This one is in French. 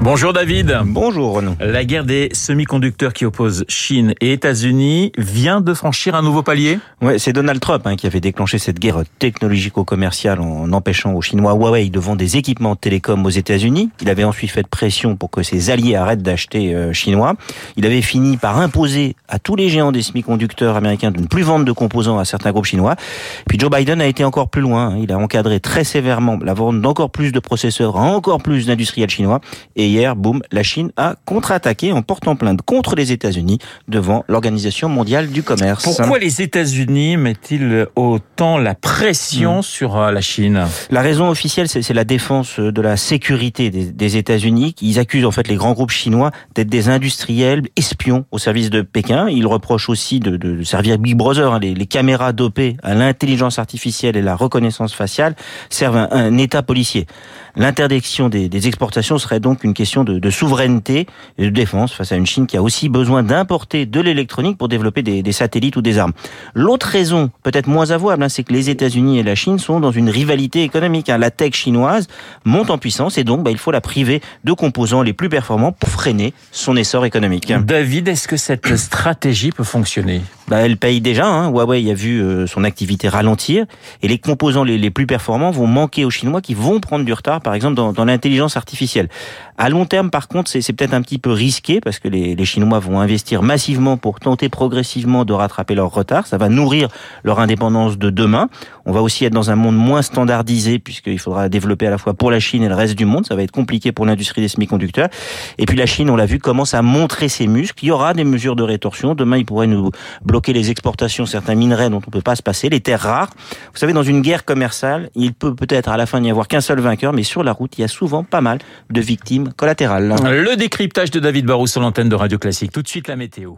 Bonjour David. Bonjour Renaud. La guerre des semi-conducteurs qui oppose Chine et États-Unis vient de franchir un nouveau palier? Ouais, c'est Donald Trump hein, qui avait déclenché cette guerre technologico-commerciale en empêchant aux Chinois Huawei de vendre des équipements de télécom aux États-Unis. Il avait ensuite fait pression pour que ses alliés arrêtent d'acheter euh, chinois. Il avait fini par imposer à tous les géants des semi-conducteurs américains de ne plus vendre de composants à certains groupes chinois. Puis Joe Biden a été encore plus loin. Hein. Il a encadré très sévèrement la vente d'encore plus de processeurs à encore plus d'industriels chinois. Et hier, boum, la Chine a contre-attaqué en portant plainte contre les États-Unis devant l'Organisation mondiale du commerce. Pourquoi les États-Unis mettent-ils autant la pression mmh. sur euh, la Chine? La raison officielle, c'est la défense de la sécurité des, des États-Unis. Ils accusent en fait les grands groupes chinois d'être des industriels espions au service de Pékin. Ils reprochent aussi de, de servir Big Brother. Hein. Les, les, caméras dopées à l'intelligence artificielle et la reconnaissance faciale servent un, un État policier. L'interdiction des, des exportations serait donc une question de, de, souveraineté et de défense face à une Chine qui a aussi besoin d'importer de l'électronique pour développer des, des, satellites ou des armes. L'autre raison, peut-être moins avouable, hein, c'est que les États-Unis et la Chine sont dans une rivalité économique. Hein. La tech chinoise monte en puissance et donc bah, il faut la priver de composants les plus performants pour freiner son essor économique. David, est-ce que cette stratégie peut fonctionner? Bah, Elle paye déjà. Hein. Huawei a vu euh, son activité ralentir et les composants les, les, plus performants vont manquer aux Chinois qui vont prendre du retard, par exemple dans, dans l'intelligence artificielle. À long terme, par contre, c'est peut-être un petit peu risqué parce que les, Chinois vont investir massivement pour tenter progressivement de rattraper leur retard. Ça va nourrir leur indépendance de demain. On va aussi être dans un monde moins standardisé puisqu'il faudra développer à la fois pour la Chine et le reste du monde. Ça va être compliqué pour l'industrie des semi-conducteurs. Et puis la Chine, on l'a vu, commence à montrer ses muscles. Il y aura des mesures de rétorsion. Demain, il pourrait nous bloquer les exportations, certains minerais dont on peut pas se passer, les terres rares. Vous savez, dans une guerre commerciale, il peut peut-être à la fin n'y avoir qu'un seul vainqueur, mais sur la route, il y a souvent pas mal de victimes collatérales. Le décryptage de David Barrou sur l'antenne de Radio Classique. Tout de suite la météo.